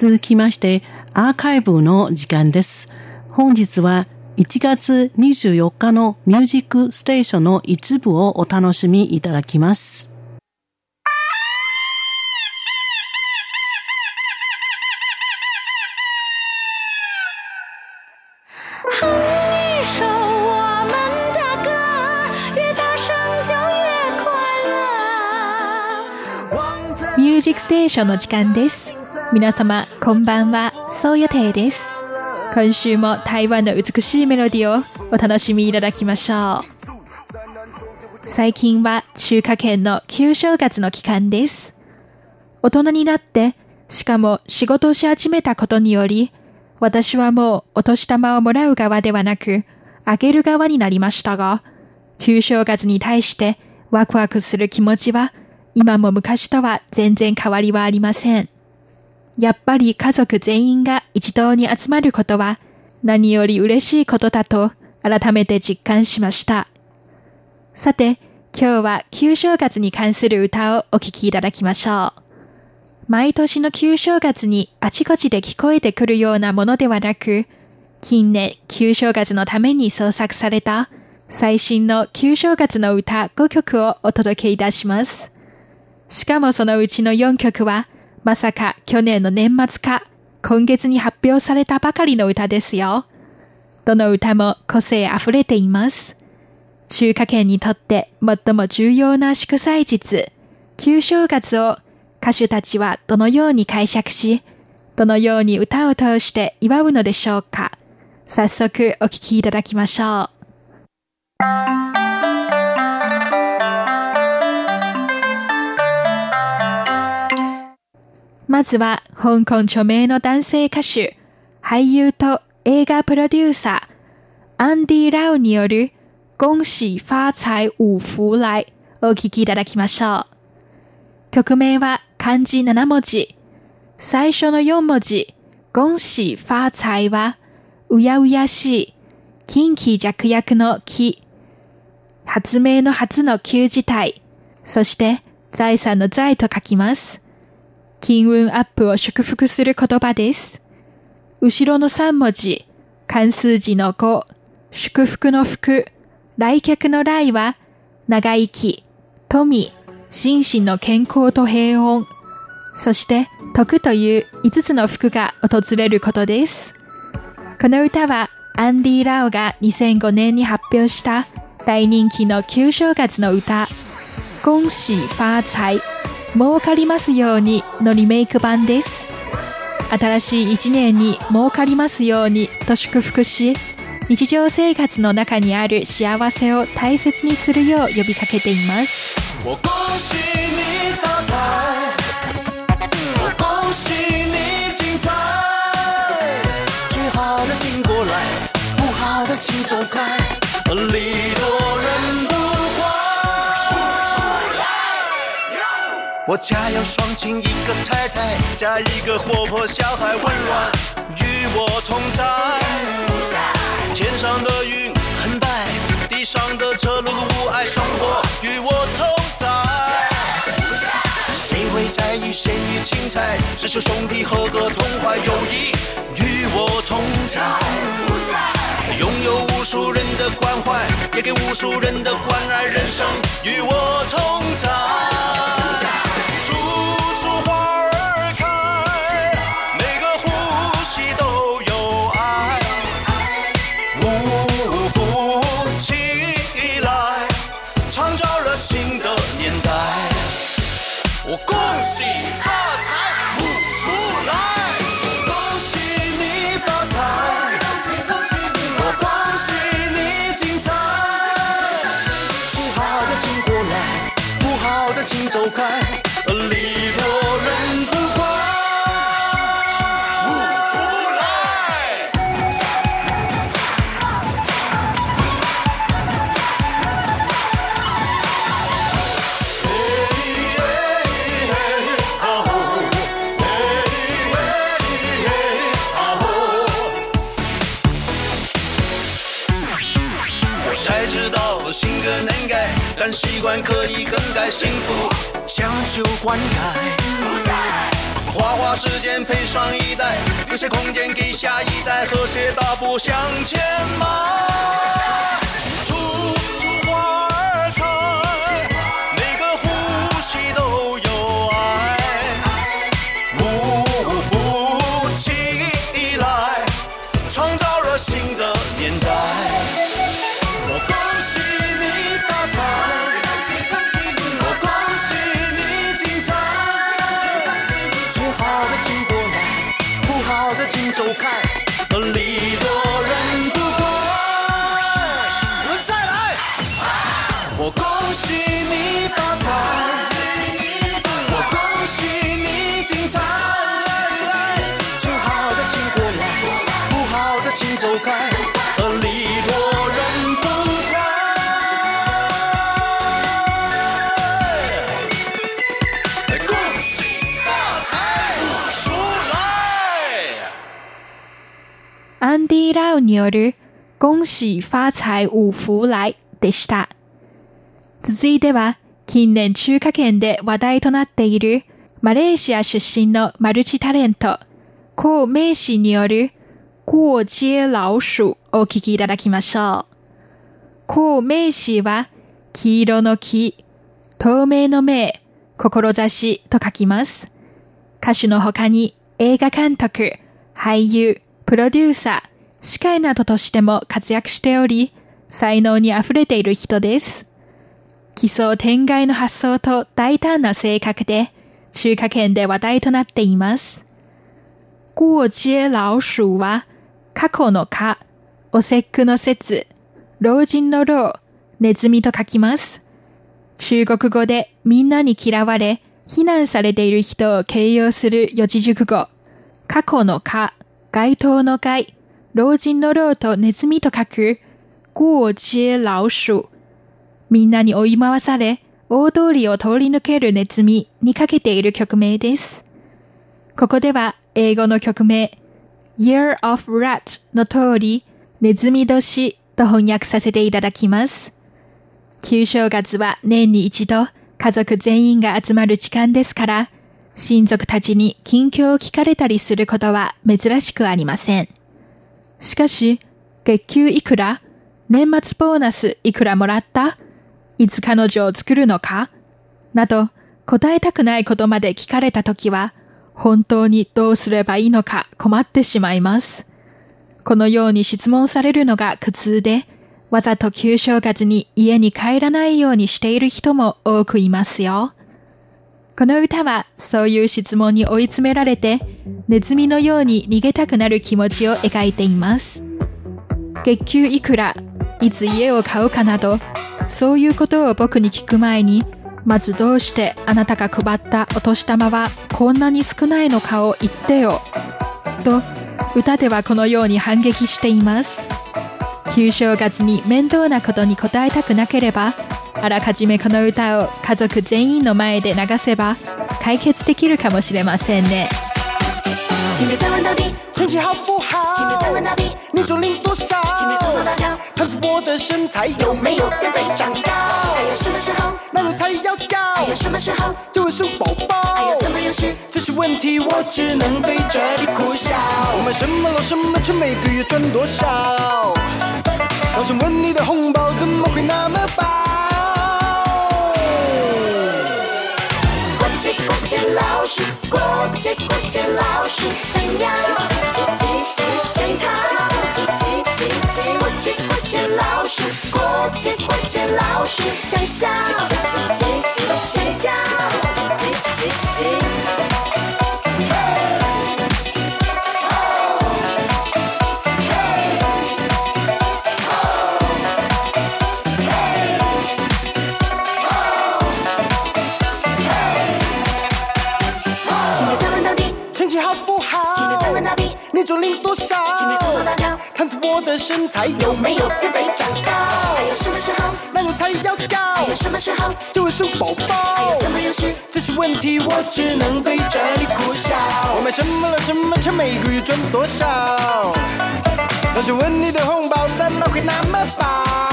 続きましてアーカイブの時間です。本日は1月24日のミュージックステーションの一部をお楽しみいただきます。ミュージックステーションの時間です。皆様、こんばんは、そう予定です。今週も台湾の美しいメロディをお楽しみいただきましょう。最近は中華圏の旧正月の期間です。大人になって、しかも仕事をし始めたことにより、私はもうお年玉をもらう側ではなく、あげる側になりましたが、旧正月に対してワクワクする気持ちは、今も昔とは全然変わりはありません。やっぱり家族全員が一堂に集まることは何より嬉しいことだと改めて実感しました。さて、今日は旧正月に関する歌をお聴きいただきましょう。毎年の旧正月にあちこちで聞こえてくるようなものではなく、近年旧正月のために創作された最新の旧正月の歌5曲をお届けいたします。しかもそのうちの4曲はまさか去年の年末か、今月に発表されたばかりの歌ですよ。どの歌も個性あふれています。中華圏にとって最も重要な祝祭日、旧正月を歌手たちはどのように解釈し、どのように歌を通して祝うのでしょうか。早速お聴きいただきましょう。まずは香港著名の男性歌手、俳優と映画プロデューサー、アンディ・ラオによる恭喜发財五福来お聴きいただきましょう。曲名は漢字7文字。最初の4文字、恭喜发財は、うやうやしい、近畿弱役の木、発明の初の旧字体、そして財産の財と書きます。金運アップを祝福する言葉です。後ろの3文字、漢数字の5、祝福の福、来客の来は、長生き、富、心身の健康と平穏、そして徳という5つの福が訪れることです。この歌はアンディ・ラオが2005年に発表した大人気の旧正月の歌、恭喜发財儲かりますようにのリメイク版です。新しい一年に儲かりますようにと祝福し、日常生活の中にある幸せを大切にするよう呼びかけています。我家有双亲，一个太太，加一个活泼小孩，温暖与我同在。天上的云很白，地上的车碌碌无碍，生活与我同在。谁会在意谁与精彩？只求兄弟和个同怀，友谊与我同在。拥有无数人的关怀，也给无数人的关爱，人生与我同在。习惯可以更改，幸福将就灌溉。花花世间配上一代，留下空间给下一代，和谐大步向前迈。ンディ・ラウによる恭喜发财五福来でした。続いては、近年中華圏で話題となっているマレーシア出身のマルチタレント、コウ・メイシによる过街老鼠をお聞きいただきましょう。コウ・メイシは、黄色の木、透明の明、志と書きます。歌手の他に映画監督、俳優、プロデューサー、司会などとしても活躍しており、才能に溢れている人です。奇想天外の発想と大胆な性格で、中華圏で話題となっています。過街老鼠は、過去の過、お節句の節、老人の老、ネズミと書きます。中国語でみんなに嫌われ、非難されている人を形容する四字熟語。過去の過、街頭の街、老人の老とネズミと書く、過街老鼠。みんなに追い回され、大通りを通り抜けるネズミにかけている曲名です。ここでは英語の曲名 Year of Rat の通り、ネズミ年と翻訳させていただきます。旧正月は年に一度家族全員が集まる時間ですから、親族たちに近況を聞かれたりすることは珍しくありません。しかし、月給いくら年末ボーナスいくらもらった？いつ彼女を作るのか？など、答えたくないことまで聞かれたときは、本当にどうすればいいのか困ってしまいます。このように質問されるのが苦痛で、わざと旧正月に家に帰らないようにしている人も多くいますよ。この歌はそういう質問に追い詰められて、ネズミのように逃げたくなる気持ちを描いています。月給いくら、いつ家を買うかなど、そういうことを僕に聞く前に、まずどうしてあなたが配ったお年玉はこんなに少ないのかを言ってよ。と、歌ではこのように反撃しています。旧正月に面倒なことに答えたくなければ、あらかじめこの歌を家族全員の前で流せば解決できるかもしれませんね。请别再问到底，成绩好不请别再好？问到底，你就领多少？请别从头到脚，看出我的身材有有没有没有变肥长高？还有什么时候？哪个才要高还有？什么时候？就会数宝宝还有。这些问题我只能对着你苦笑。我买什么老什么车，每个月赚多少？老想问你的红包怎么会那么薄？过街过街老鼠，过街过街老鼠，想要想逃。过街过街老鼠，过街过街老鼠，想笑想叫。多少？请别从头到脚，看看我的身材有有没有变肥长高？还有什么时候？男友才要高还？有什么时候？就会生宝宝还有。这么？这些问题我只能对着你苦笑。我买什么了什么车，每个月赚多少？老想问你的红包怎么会那么薄？